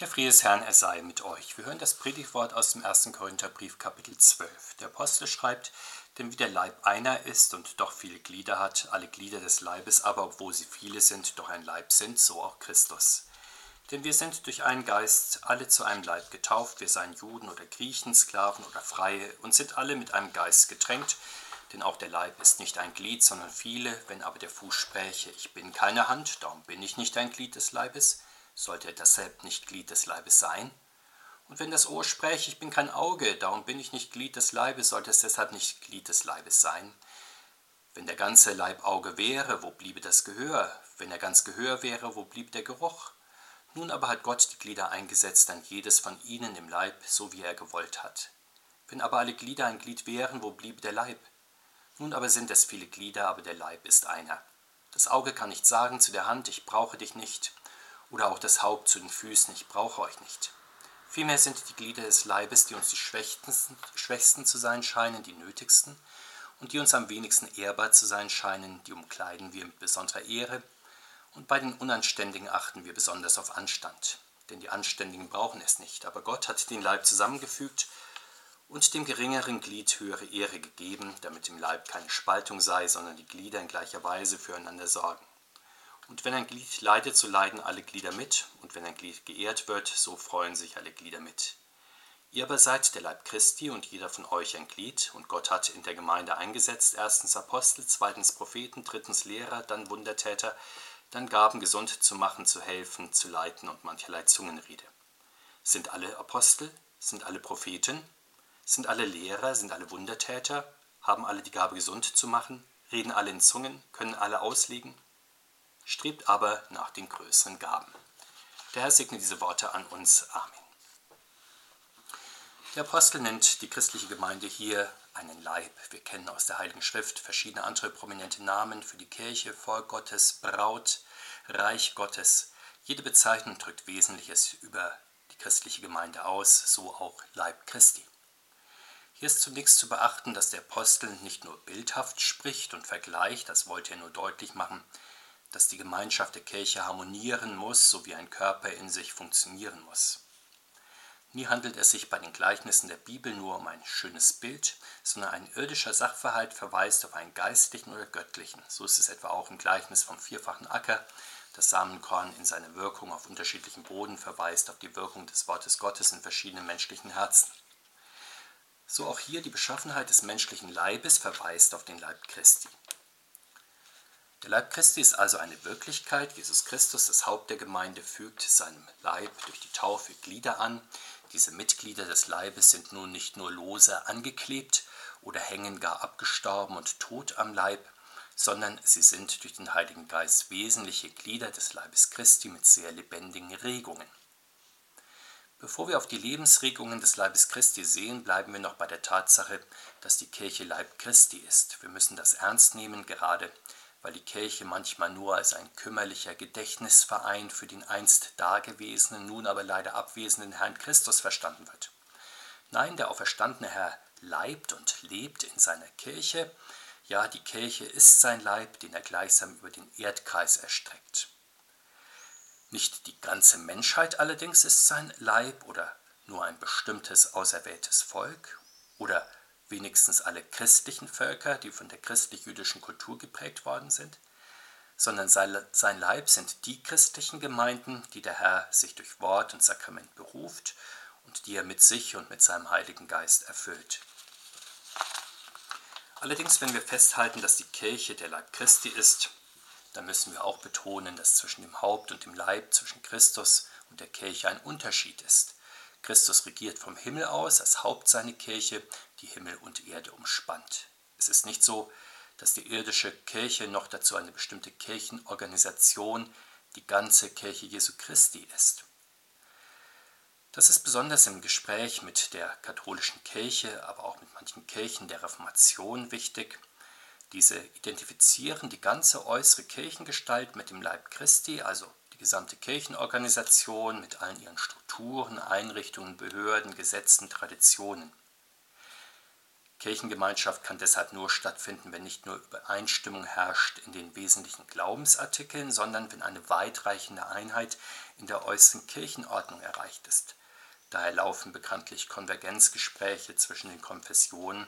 Der Friede des Herrn, er sei mit euch. Wir hören das Predigtwort aus dem 1. Korintherbrief, Kapitel 12. Der Apostel schreibt, denn wie der Leib einer ist und doch viele Glieder hat, alle Glieder des Leibes aber, obwohl sie viele sind, doch ein Leib sind, so auch Christus. Denn wir sind durch einen Geist alle zu einem Leib getauft, wir seien Juden oder Griechen, Sklaven oder Freie, und sind alle mit einem Geist getränkt, denn auch der Leib ist nicht ein Glied, sondern viele, wenn aber der Fuß spräche, ich bin keine Hand, darum bin ich nicht ein Glied des Leibes, sollte deshalb nicht Glied des Leibes sein? Und wenn das Ohr spräche, ich bin kein Auge, darum bin ich nicht Glied des Leibes, sollte es deshalb nicht Glied des Leibes sein? Wenn der ganze Leib Auge wäre, wo bliebe das Gehör? Wenn er ganz Gehör wäre, wo blieb der Geruch? Nun aber hat Gott die Glieder eingesetzt, an jedes von ihnen im Leib, so wie er gewollt hat. Wenn aber alle Glieder ein Glied wären, wo bliebe der Leib? Nun aber sind es viele Glieder, aber der Leib ist einer. Das Auge kann nicht sagen zu der Hand, ich brauche dich nicht, oder auch das Haupt zu den Füßen, ich brauche euch nicht. Vielmehr sind die Glieder des Leibes, die uns die schwächsten, zu sein scheinen, die nötigsten, und die uns am wenigsten ehrbar zu sein scheinen, die umkleiden wir mit besonderer Ehre, und bei den Unanständigen achten wir besonders auf Anstand. Denn die Anständigen brauchen es nicht, aber Gott hat den Leib zusammengefügt und dem geringeren Glied höhere Ehre gegeben, damit im Leib keine Spaltung sei, sondern die Glieder in gleicher Weise füreinander sorgen. Und wenn ein Glied leidet, so leiden alle Glieder mit, und wenn ein Glied geehrt wird, so freuen sich alle Glieder mit. Ihr aber seid der Leib Christi und jeder von euch ein Glied, und Gott hat in der Gemeinde eingesetzt, erstens Apostel, zweitens Propheten, drittens Lehrer, dann Wundertäter, dann Gaben gesund zu machen, zu helfen, zu leiten und mancherlei Zungenrede. Sind alle Apostel? Sind alle Propheten? Sind alle Lehrer? Sind alle Wundertäter? Haben alle die Gabe gesund zu machen? Reden alle in Zungen? Können alle auslegen? Strebt aber nach den größeren Gaben. Der Herr segne diese Worte an uns. Amen. Der Apostel nennt die christliche Gemeinde hier einen Leib. Wir kennen aus der Heiligen Schrift verschiedene andere prominente Namen für die Kirche, Volk Gottes, Braut, Reich Gottes. Jede Bezeichnung drückt Wesentliches über die christliche Gemeinde aus, so auch Leib Christi. Hier ist zunächst zu beachten, dass der Apostel nicht nur bildhaft spricht und vergleicht, das wollte er nur deutlich machen, dass die Gemeinschaft der Kirche harmonieren muss, so wie ein Körper in sich funktionieren muss. Nie handelt es sich bei den Gleichnissen der Bibel nur um ein schönes Bild, sondern ein irdischer Sachverhalt verweist auf einen geistlichen oder göttlichen. So ist es etwa auch im Gleichnis vom vierfachen Acker. Das Samenkorn in seiner Wirkung auf unterschiedlichen Boden verweist auf die Wirkung des Wortes Gottes in verschiedenen menschlichen Herzen. So auch hier die Beschaffenheit des menschlichen Leibes verweist auf den Leib Christi. Der Leib Christi ist also eine Wirklichkeit. Jesus Christus, das Haupt der Gemeinde, fügt seinem Leib durch die Taufe Glieder an. Diese Mitglieder des Leibes sind nun nicht nur lose angeklebt oder hängen gar abgestorben und tot am Leib, sondern sie sind durch den Heiligen Geist wesentliche Glieder des Leibes Christi mit sehr lebendigen Regungen. Bevor wir auf die Lebensregungen des Leibes Christi sehen, bleiben wir noch bei der Tatsache, dass die Kirche Leib Christi ist. Wir müssen das ernst nehmen, gerade weil die Kirche manchmal nur als ein kümmerlicher Gedächtnisverein für den einst dagewesenen, nun aber leider abwesenden Herrn Christus verstanden wird. Nein, der auferstandene Herr leibt und lebt in seiner Kirche. Ja, die Kirche ist sein Leib, den er gleichsam über den Erdkreis erstreckt. Nicht die ganze Menschheit allerdings ist sein Leib oder nur ein bestimmtes auserwähltes Volk oder wenigstens alle christlichen Völker, die von der christlich-jüdischen Kultur geprägt worden sind, sondern sein Leib sind die christlichen Gemeinden, die der Herr sich durch Wort und Sakrament beruft und die er mit sich und mit seinem Heiligen Geist erfüllt. Allerdings, wenn wir festhalten, dass die Kirche der Leib Christi ist, dann müssen wir auch betonen, dass zwischen dem Haupt und dem Leib, zwischen Christus und der Kirche ein Unterschied ist. Christus regiert vom Himmel aus als Haupt seine Kirche, die Himmel und Erde umspannt. Es ist nicht so, dass die irdische Kirche noch dazu eine bestimmte Kirchenorganisation, die ganze Kirche Jesu Christi ist. Das ist besonders im Gespräch mit der katholischen Kirche, aber auch mit manchen Kirchen der Reformation wichtig. Diese identifizieren die ganze äußere Kirchengestalt mit dem Leib Christi, also die gesamte Kirchenorganisation mit allen ihren Strukturen, Einrichtungen, Behörden, Gesetzen, Traditionen. Kirchengemeinschaft kann deshalb nur stattfinden, wenn nicht nur Übereinstimmung herrscht in den wesentlichen Glaubensartikeln, sondern wenn eine weitreichende Einheit in der äußeren Kirchenordnung erreicht ist. Daher laufen bekanntlich Konvergenzgespräche zwischen den Konfessionen,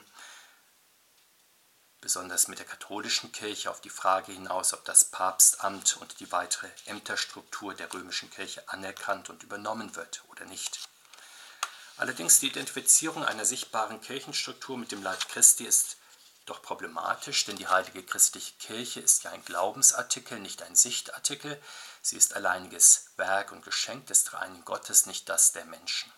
besonders mit der katholischen Kirche, auf die Frage hinaus, ob das Papstamt und die weitere Ämterstruktur der römischen Kirche anerkannt und übernommen wird oder nicht. Allerdings die Identifizierung einer sichtbaren Kirchenstruktur mit dem Leib Christi ist doch problematisch, denn die heilige christliche Kirche ist ja ein Glaubensartikel, nicht ein Sichtartikel. Sie ist alleiniges Werk und Geschenk des dreieinigen Gottes, nicht das der Menschen.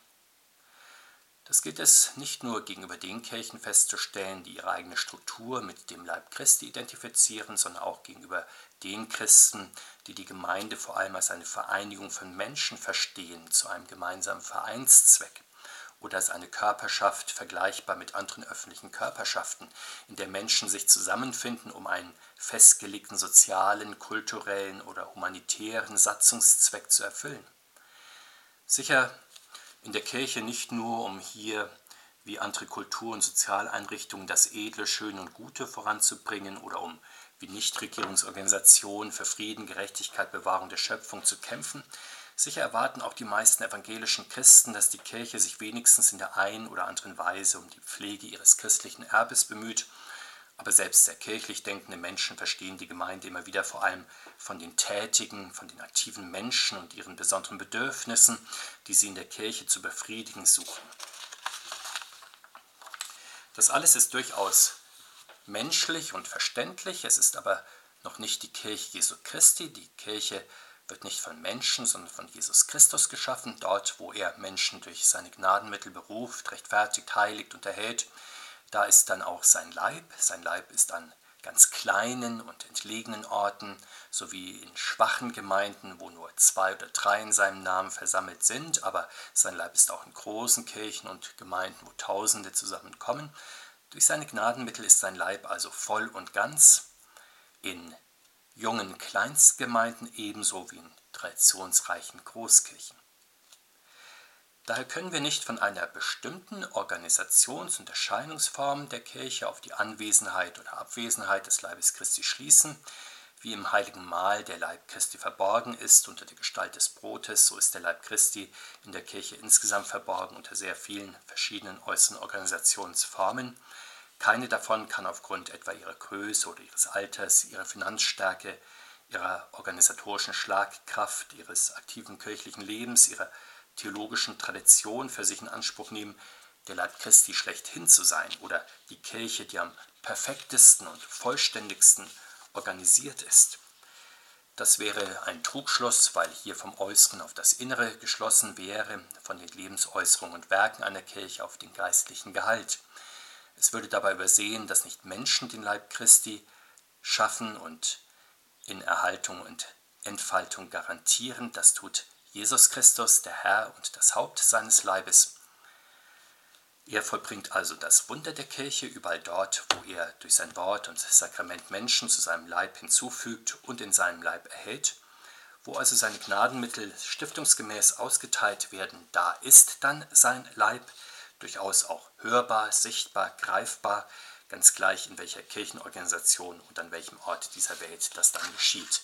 Das gilt es nicht nur gegenüber den Kirchen festzustellen, die ihre eigene Struktur mit dem Leib Christi identifizieren, sondern auch gegenüber den Christen, die die Gemeinde vor allem als eine Vereinigung von Menschen verstehen, zu einem gemeinsamen Vereinszweck oder als eine Körperschaft vergleichbar mit anderen öffentlichen Körperschaften, in der Menschen sich zusammenfinden, um einen festgelegten sozialen, kulturellen oder humanitären Satzungszweck zu erfüllen. Sicher in der Kirche nicht nur, um hier wie andere Kultur- und Sozialeinrichtungen das Edle, Schöne und Gute voranzubringen oder um wie Nichtregierungsorganisationen für Frieden, Gerechtigkeit, Bewahrung der Schöpfung zu kämpfen. Sicher erwarten auch die meisten evangelischen Christen, dass die Kirche sich wenigstens in der einen oder anderen Weise um die Pflege ihres christlichen Erbes bemüht aber selbst sehr kirchlich denkende Menschen verstehen die Gemeinde immer wieder vor allem von den tätigen, von den aktiven Menschen und ihren besonderen Bedürfnissen, die sie in der Kirche zu befriedigen suchen. Das alles ist durchaus menschlich und verständlich, es ist aber noch nicht die Kirche Jesu Christi. Die Kirche wird nicht von Menschen, sondern von Jesus Christus geschaffen, dort, wo er Menschen durch seine Gnadenmittel beruft, rechtfertigt, heiligt und erhält. Da ist dann auch sein Leib. Sein Leib ist an ganz kleinen und entlegenen Orten sowie in schwachen Gemeinden, wo nur zwei oder drei in seinem Namen versammelt sind, aber sein Leib ist auch in großen Kirchen und Gemeinden, wo Tausende zusammenkommen. Durch seine Gnadenmittel ist sein Leib also voll und ganz in jungen Kleinstgemeinden ebenso wie in traditionsreichen Großkirchen. Daher können wir nicht von einer bestimmten Organisations- und Erscheinungsform der Kirche auf die Anwesenheit oder Abwesenheit des Leibes Christi schließen. Wie im heiligen Mahl der Leib Christi verborgen ist unter der Gestalt des Brotes, so ist der Leib Christi in der Kirche insgesamt verborgen unter sehr vielen verschiedenen äußeren Organisationsformen. Keine davon kann aufgrund etwa ihrer Größe oder ihres Alters, ihrer Finanzstärke, ihrer organisatorischen Schlagkraft, ihres aktiven kirchlichen Lebens, ihrer theologischen Tradition für sich in Anspruch nehmen, der Leib Christi schlechthin zu sein oder die Kirche, die am perfektesten und vollständigsten organisiert ist. Das wäre ein Trugschluss, weil hier vom Äußeren auf das Innere geschlossen wäre, von den Lebensäußerungen und Werken einer Kirche auf den geistlichen Gehalt. Es würde dabei übersehen, dass nicht Menschen den Leib Christi schaffen und in Erhaltung und Entfaltung garantieren, das tut Jesus Christus, der Herr und das Haupt seines Leibes. Er vollbringt also das Wunder der Kirche überall dort, wo er durch sein Wort und Sakrament Menschen zu seinem Leib hinzufügt und in seinem Leib erhält. Wo also seine Gnadenmittel stiftungsgemäß ausgeteilt werden, da ist dann sein Leib, durchaus auch hörbar, sichtbar, greifbar, ganz gleich in welcher Kirchenorganisation und an welchem Ort dieser Welt das dann geschieht.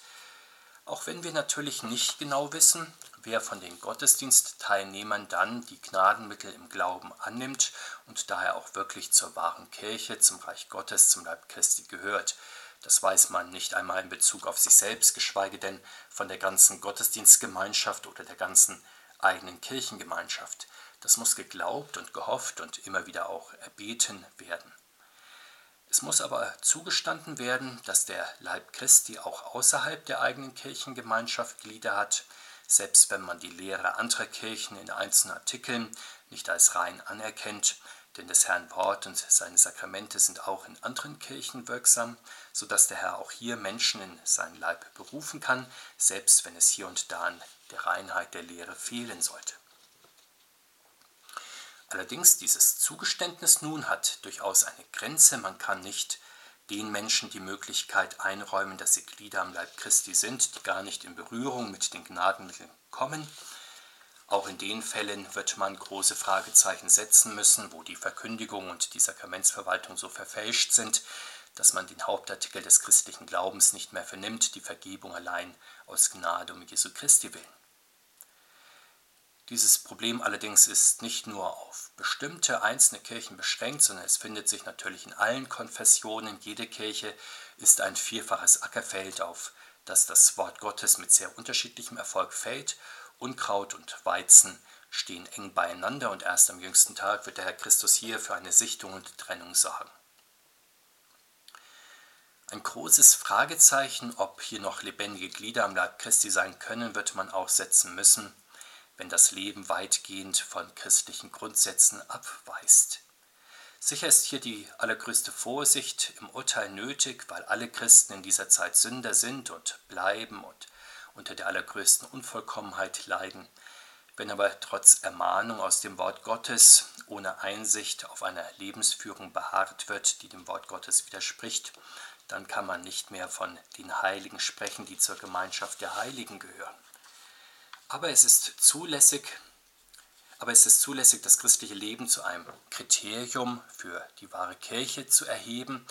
Auch wenn wir natürlich nicht genau wissen, wer von den Gottesdienstteilnehmern dann die Gnadenmittel im Glauben annimmt und daher auch wirklich zur wahren Kirche, zum Reich Gottes, zum Leib Christi gehört. Das weiß man nicht einmal in Bezug auf sich selbst, geschweige denn von der ganzen Gottesdienstgemeinschaft oder der ganzen eigenen Kirchengemeinschaft. Das muss geglaubt und gehofft und immer wieder auch erbeten werden. Es muss aber zugestanden werden, dass der Leib Christi auch außerhalb der eigenen Kirchengemeinschaft Glieder hat, selbst wenn man die Lehre anderer Kirchen in einzelnen Artikeln nicht als rein anerkennt, denn des Herrn Wort und seine Sakramente sind auch in anderen Kirchen wirksam, so dass der Herr auch hier Menschen in seinen Leib berufen kann, selbst wenn es hier und da an der Reinheit der Lehre fehlen sollte. Allerdings dieses Zugeständnis nun hat durchaus eine Grenze, man kann nicht den Menschen die Möglichkeit einräumen, dass sie Glieder am Leib Christi sind, die gar nicht in Berührung mit den Gnadenmitteln kommen. Auch in den Fällen wird man große Fragezeichen setzen müssen, wo die Verkündigung und die Sakramentsverwaltung so verfälscht sind, dass man den Hauptartikel des christlichen Glaubens nicht mehr vernimmt, die Vergebung allein aus Gnade um Jesu Christi willen. Dieses Problem allerdings ist nicht nur auf bestimmte einzelne Kirchen beschränkt, sondern es findet sich natürlich in allen Konfessionen. Jede Kirche ist ein vierfaches Ackerfeld, auf das das Wort Gottes mit sehr unterschiedlichem Erfolg fällt. Unkraut und Weizen stehen eng beieinander und erst am jüngsten Tag wird der Herr Christus hier für eine Sichtung und Trennung sorgen. Ein großes Fragezeichen, ob hier noch lebendige Glieder am Leib Christi sein können, wird man auch setzen müssen wenn das Leben weitgehend von christlichen Grundsätzen abweist. Sicher ist hier die allergrößte Vorsicht im Urteil nötig, weil alle Christen in dieser Zeit Sünder sind und bleiben und unter der allergrößten Unvollkommenheit leiden. Wenn aber trotz Ermahnung aus dem Wort Gottes ohne Einsicht auf einer Lebensführung beharrt wird, die dem Wort Gottes widerspricht, dann kann man nicht mehr von den Heiligen sprechen, die zur Gemeinschaft der Heiligen gehören. Aber es ist zulässig, aber es ist zulässig, das christliche Leben zu einem Kriterium für die wahre Kirche zu erheben.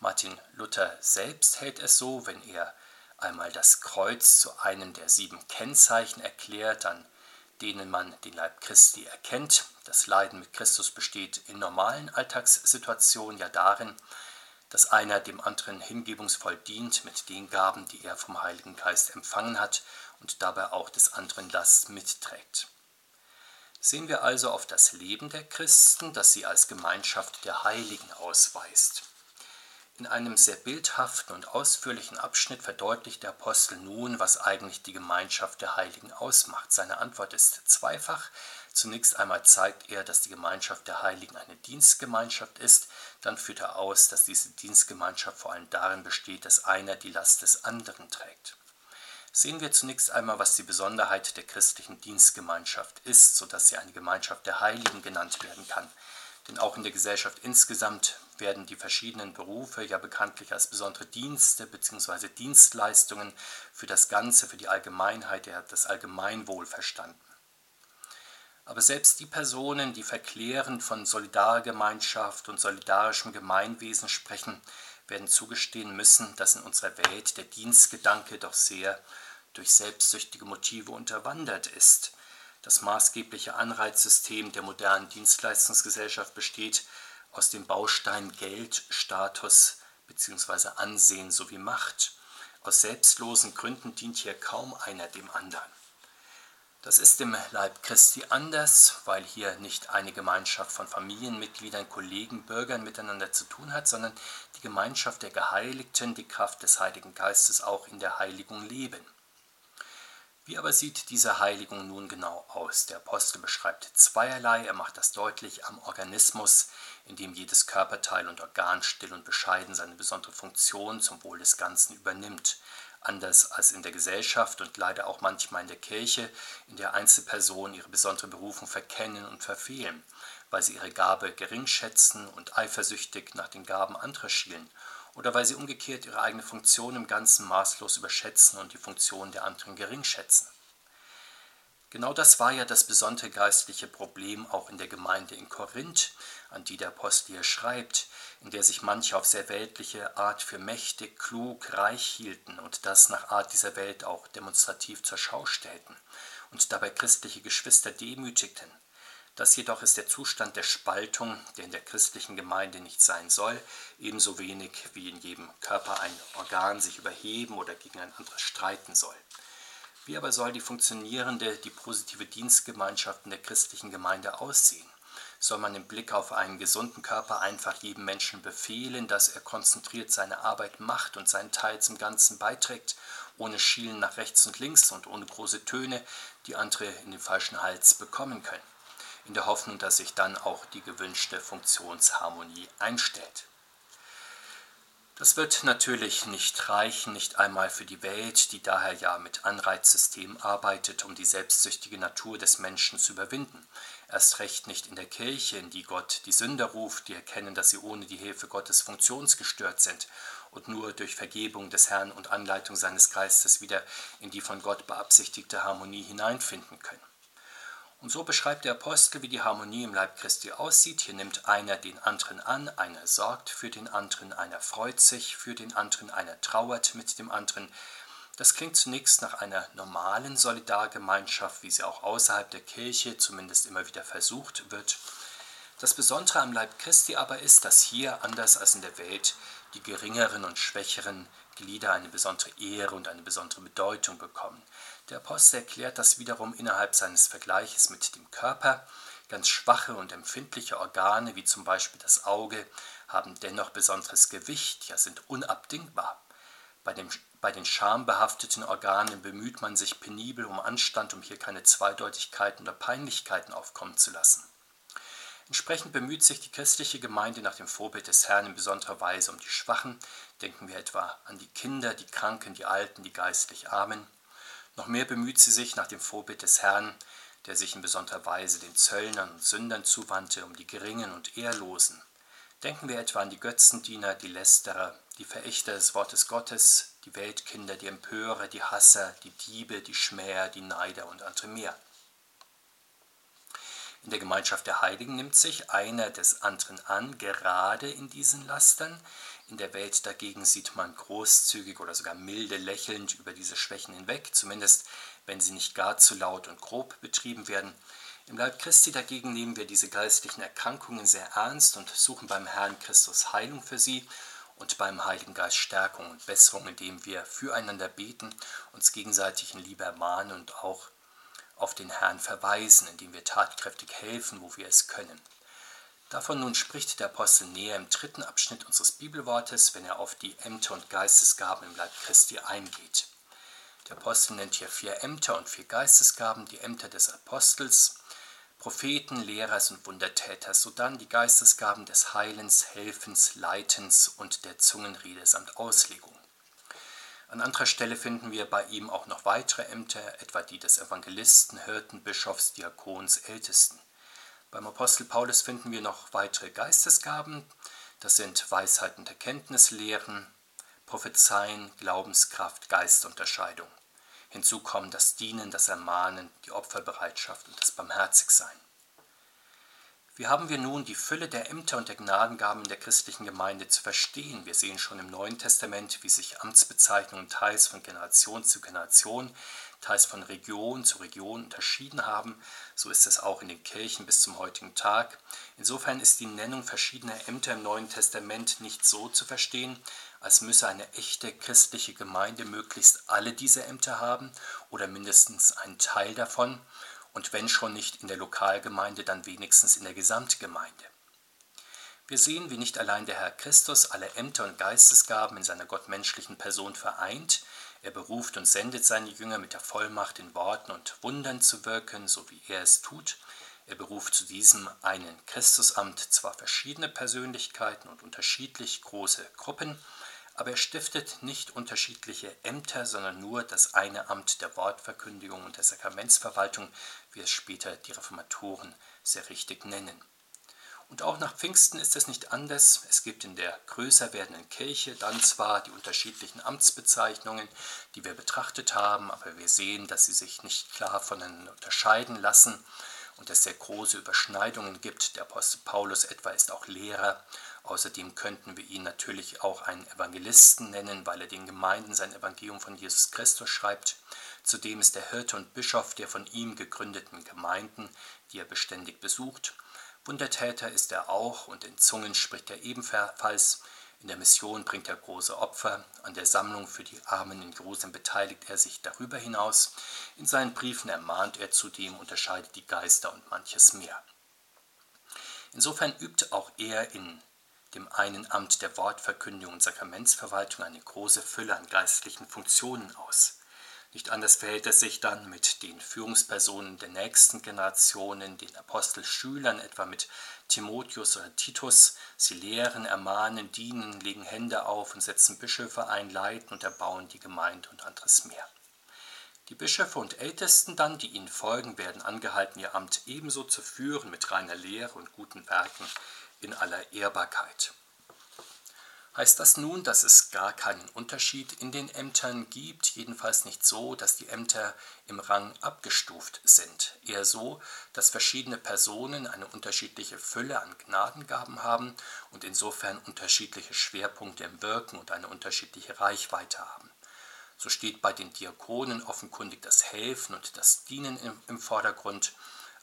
Martin Luther selbst hält es so, wenn er einmal das Kreuz zu einem der sieben Kennzeichen erklärt, an denen man den Leib Christi erkennt. Das Leiden mit Christus besteht in normalen Alltagssituationen ja darin, dass einer dem anderen hingebungsvoll dient mit den Gaben, die er vom Heiligen Geist empfangen hat und dabei auch des anderen Last mitträgt. Sehen wir also auf das Leben der Christen, das sie als Gemeinschaft der Heiligen ausweist. In einem sehr bildhaften und ausführlichen Abschnitt verdeutlicht der Apostel nun, was eigentlich die Gemeinschaft der Heiligen ausmacht. Seine Antwort ist zweifach. Zunächst einmal zeigt er, dass die Gemeinschaft der Heiligen eine Dienstgemeinschaft ist. Dann führt er aus, dass diese Dienstgemeinschaft vor allem darin besteht, dass einer die Last des anderen trägt. Sehen wir zunächst einmal, was die Besonderheit der christlichen Dienstgemeinschaft ist, sodass sie eine Gemeinschaft der Heiligen genannt werden kann. Denn auch in der Gesellschaft insgesamt werden die verschiedenen Berufe ja bekanntlich als besondere Dienste bzw. Dienstleistungen für das Ganze, für die Allgemeinheit, das Allgemeinwohl verstanden. Aber selbst die Personen, die verklärend von Solidargemeinschaft und solidarischem Gemeinwesen sprechen, werden zugestehen müssen, dass in unserer Welt der Dienstgedanke doch sehr durch selbstsüchtige Motive unterwandert ist. Das maßgebliche Anreizsystem der modernen Dienstleistungsgesellschaft besteht aus dem Baustein Geld, Status bzw. Ansehen sowie Macht. Aus selbstlosen Gründen dient hier kaum einer dem anderen. Das ist im Leib Christi anders, weil hier nicht eine Gemeinschaft von Familienmitgliedern, Kollegen, Bürgern miteinander zu tun hat, sondern die Gemeinschaft der Geheiligten, die Kraft des Heiligen Geistes auch in der Heiligung leben. Wie aber sieht diese Heiligung nun genau aus? Der Apostel beschreibt zweierlei, er macht das deutlich am Organismus, in dem jedes Körperteil und Organ still und bescheiden seine besondere Funktion zum Wohl des Ganzen übernimmt. Anders als in der Gesellschaft und leider auch manchmal in der Kirche, in der Einzelpersonen ihre besondere Berufung verkennen und verfehlen, weil sie ihre Gabe gering schätzen und eifersüchtig nach den Gaben anderer schielen, oder weil sie umgekehrt ihre eigene Funktion im Ganzen maßlos überschätzen und die Funktion der anderen gering schätzen. Genau das war ja das besondere geistliche Problem auch in der Gemeinde in Korinth, an die der Apostel hier schreibt, in der sich manche auf sehr weltliche Art für mächtig, klug, reich hielten und das nach Art dieser Welt auch demonstrativ zur Schau stellten und dabei christliche Geschwister demütigten. Das jedoch ist der Zustand der Spaltung, der in der christlichen Gemeinde nicht sein soll, ebenso wenig wie in jedem Körper ein Organ sich überheben oder gegen ein anderes streiten soll. Wie aber soll die funktionierende, die positive Dienstgemeinschaft in der christlichen Gemeinde aussehen? Soll man im Blick auf einen gesunden Körper einfach jedem Menschen befehlen, dass er konzentriert seine Arbeit macht und seinen Teil zum Ganzen beiträgt, ohne Schielen nach rechts und links und ohne große Töne, die andere in den falschen Hals bekommen können, in der Hoffnung, dass sich dann auch die gewünschte Funktionsharmonie einstellt? Das wird natürlich nicht reichen, nicht einmal für die Welt, die daher ja mit Anreizsystemen arbeitet, um die selbstsüchtige Natur des Menschen zu überwinden. Erst recht nicht in der Kirche, in die Gott die Sünder ruft, die erkennen, dass sie ohne die Hilfe Gottes funktionsgestört sind und nur durch Vergebung des Herrn und Anleitung seines Geistes wieder in die von Gott beabsichtigte Harmonie hineinfinden können. Und so beschreibt der Apostel, wie die Harmonie im Leib Christi aussieht. Hier nimmt einer den anderen an, einer sorgt für den anderen, einer freut sich für den anderen, einer trauert mit dem anderen. Das klingt zunächst nach einer normalen Solidargemeinschaft, wie sie auch außerhalb der Kirche zumindest immer wieder versucht wird. Das Besondere am Leib Christi aber ist, dass hier, anders als in der Welt, die geringeren und schwächeren Glieder eine besondere Ehre und eine besondere Bedeutung bekommen. Der Apostel erklärt das wiederum innerhalb seines Vergleiches mit dem Körper. Ganz schwache und empfindliche Organe, wie zum Beispiel das Auge, haben dennoch besonderes Gewicht, ja sind unabdingbar. Bei, dem, bei den schambehafteten Organen bemüht man sich penibel um Anstand, um hier keine Zweideutigkeiten oder Peinlichkeiten aufkommen zu lassen. Entsprechend bemüht sich die christliche Gemeinde nach dem Vorbild des Herrn in besonderer Weise um die Schwachen. Denken wir etwa an die Kinder, die Kranken, die Alten, die geistlich Armen. Noch mehr bemüht sie sich nach dem Vorbild des Herrn, der sich in besonderer Weise den Zöllnern und Sündern zuwandte, um die Geringen und Ehrlosen. Denken wir etwa an die Götzendiener, die Lästerer, die Verächter des Wortes Gottes, die Weltkinder, die Empörer, die Hasser, die Diebe, die Schmäher, die Neider und andere mehr. In der Gemeinschaft der Heiligen nimmt sich einer des anderen an, gerade in diesen Lastern, in der Welt dagegen sieht man großzügig oder sogar milde lächelnd über diese Schwächen hinweg, zumindest wenn sie nicht gar zu laut und grob betrieben werden. Im Leib Christi dagegen nehmen wir diese geistlichen Erkrankungen sehr ernst und suchen beim Herrn Christus Heilung für sie und beim Heiligen Geist Stärkung und Besserung, indem wir füreinander beten, uns gegenseitig in Liebe ermahnen und auch auf den Herrn verweisen, indem wir tatkräftig helfen, wo wir es können. Davon nun spricht der Apostel näher im dritten Abschnitt unseres Bibelwortes, wenn er auf die Ämter und Geistesgaben im Leib Christi eingeht. Der Apostel nennt hier vier Ämter und vier Geistesgaben, die Ämter des Apostels, Propheten, Lehrers und Wundertäters, sodann die Geistesgaben des Heilens, Helfens, Leitens und der Zungenrede samt Auslegung. An anderer Stelle finden wir bei ihm auch noch weitere Ämter, etwa die des Evangelisten, Hirten, Bischofs, Diakons, Ältesten. Beim Apostel Paulus finden wir noch weitere Geistesgaben. Das sind Weisheit und Erkenntnislehren, Prophezeien, Glaubenskraft, Geistunterscheidung. Hinzu kommen das Dienen, das Ermahnen, die Opferbereitschaft und das Barmherzigsein. Wie haben wir nun die Fülle der Ämter und der Gnadengaben der christlichen Gemeinde zu verstehen? Wir sehen schon im Neuen Testament, wie sich Amtsbezeichnungen teils von Generation zu Generation, teils von Region zu Region unterschieden haben. So ist es auch in den Kirchen bis zum heutigen Tag. Insofern ist die Nennung verschiedener Ämter im Neuen Testament nicht so zu verstehen, als müsse eine echte christliche Gemeinde möglichst alle diese Ämter haben oder mindestens einen Teil davon und wenn schon nicht in der Lokalgemeinde, dann wenigstens in der Gesamtgemeinde. Wir sehen, wie nicht allein der Herr Christus alle Ämter und Geistesgaben in seiner gottmenschlichen Person vereint, er beruft und sendet seine Jünger mit der Vollmacht in Worten und Wundern zu wirken, so wie er es tut. Er beruft zu diesem einen Christusamt zwar verschiedene Persönlichkeiten und unterschiedlich große Gruppen, aber er stiftet nicht unterschiedliche Ämter, sondern nur das eine Amt der Wortverkündigung und der Sakramentsverwaltung, wie es später die Reformatoren sehr richtig nennen. Und auch nach Pfingsten ist es nicht anders. Es gibt in der größer werdenden Kirche dann zwar die unterschiedlichen Amtsbezeichnungen, die wir betrachtet haben, aber wir sehen, dass sie sich nicht klar voneinander unterscheiden lassen und es sehr große Überschneidungen gibt. Der Apostel Paulus etwa ist auch Lehrer Außerdem könnten wir ihn natürlich auch einen Evangelisten nennen, weil er den Gemeinden sein Evangelium von Jesus Christus schreibt. Zudem ist er Hirte und Bischof der von ihm gegründeten Gemeinden, die er beständig besucht. Wundertäter ist er auch und in Zungen spricht er ebenfalls. In der Mission bringt er große Opfer, an der Sammlung für die Armen in Jerusalem beteiligt er sich darüber hinaus. In seinen Briefen ermahnt er zudem, unterscheidet die Geister und manches mehr. Insofern übt auch er in dem einen Amt der Wortverkündigung und Sakramentsverwaltung eine große Fülle an geistlichen Funktionen aus. Nicht anders verhält es sich dann mit den Führungspersonen der nächsten Generationen, den Apostelschülern, etwa mit Timotheus oder Titus. Sie lehren, ermahnen, dienen, legen Hände auf und setzen Bischöfe ein, leiten und erbauen die Gemeinde und anderes mehr. Die Bischöfe und Ältesten dann, die ihnen folgen, werden angehalten, ihr Amt ebenso zu führen mit reiner Lehre und guten Werken, in aller Ehrbarkeit. Heißt das nun, dass es gar keinen Unterschied in den Ämtern gibt, jedenfalls nicht so, dass die Ämter im Rang abgestuft sind, eher so, dass verschiedene Personen eine unterschiedliche Fülle an Gnadengaben haben und insofern unterschiedliche Schwerpunkte im Wirken und eine unterschiedliche Reichweite haben. So steht bei den Diakonen offenkundig das Helfen und das Dienen im, Vordergrund,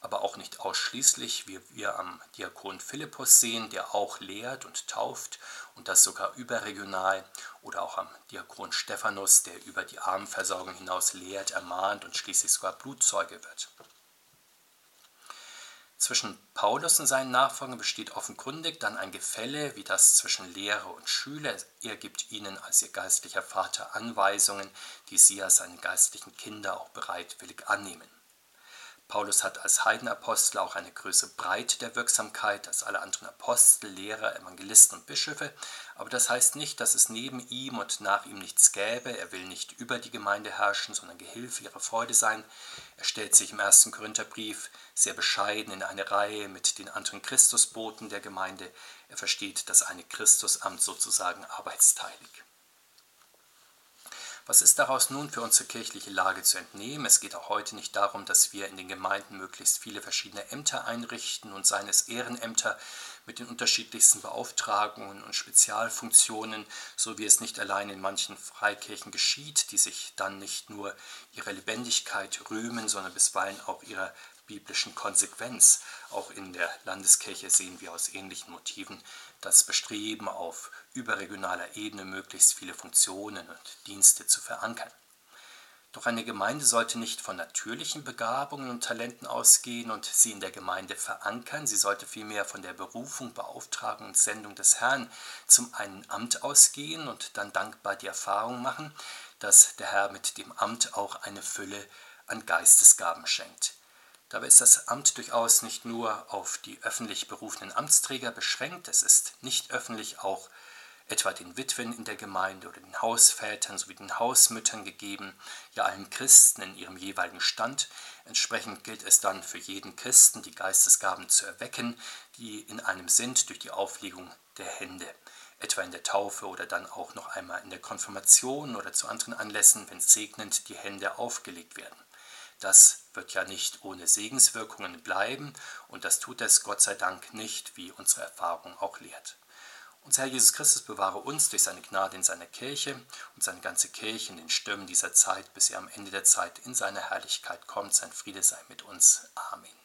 aber auch nicht ausschließlich, wie wir am Diakon Philippus sehen, der auch lehrt und tauft und das sogar überregional, oder auch am Diakon Stephanus, der über die Armenversorgung hinaus lehrt, ermahnt und schließlich sogar Blutzeuge wird. Zwischen Paulus und seinen Nachfolgern besteht offenkundig dann ein Gefälle wie das zwischen Lehrer und Schüler. Er gibt ihnen als ihr geistlicher Vater Anweisungen, die sie als seine geistlichen Kinder auch bereitwillig annehmen. Paulus hat als Heidenapostel auch eine größere Breite der Wirksamkeit als alle anderen Apostel, Lehrer, Evangelisten und Bischöfe, aber das heißt nicht, dass es neben ihm und nach ihm nichts gäbe. Er will nicht über die Gemeinde herrschen, sondern Gehilfe ihrer Freude sein. Er stellt sich im ersten Korintherbrief sehr bescheiden in eine Reihe mit den anderen Christusboten der Gemeinde. Er versteht das eine Christusamt sozusagen arbeitsteilig. Was ist daraus nun für unsere kirchliche Lage zu entnehmen? Es geht auch heute nicht darum, dass wir in den Gemeinden möglichst viele verschiedene Ämter einrichten und seien es Ehrenämter mit den unterschiedlichsten Beauftragungen und Spezialfunktionen, so wie es nicht allein in manchen Freikirchen geschieht, die sich dann nicht nur ihrer Lebendigkeit rühmen, sondern bisweilen auch ihrer biblischen Konsequenz. Auch in der Landeskirche sehen wir aus ähnlichen Motiven das Bestreben auf überregionaler Ebene möglichst viele Funktionen und Dienste zu verankern. Doch eine Gemeinde sollte nicht von natürlichen Begabungen und Talenten ausgehen und sie in der Gemeinde verankern. Sie sollte vielmehr von der Berufung, Beauftragung und Sendung des Herrn zum einen Amt ausgehen und dann dankbar die Erfahrung machen, dass der Herr mit dem Amt auch eine Fülle an Geistesgaben schenkt. Dabei ist das Amt durchaus nicht nur auf die öffentlich berufenen Amtsträger beschränkt, es ist nicht öffentlich auch etwa den Witwen in der Gemeinde oder den Hausvätern sowie den Hausmüttern gegeben, ja allen Christen in ihrem jeweiligen Stand. Entsprechend gilt es dann für jeden Christen, die Geistesgaben zu erwecken, die in einem sind durch die Auflegung der Hände, etwa in der Taufe oder dann auch noch einmal in der Konfirmation oder zu anderen Anlässen, wenn segnend die Hände aufgelegt werden. Das wird ja nicht ohne Segenswirkungen bleiben und das tut es Gott sei Dank nicht, wie unsere Erfahrung auch lehrt. Unser Herr Jesus Christus bewahre uns durch seine Gnade in seiner Kirche und seine ganze Kirche in den Stürmen dieser Zeit, bis er am Ende der Zeit in seine Herrlichkeit kommt. Sein Friede sei mit uns. Amen.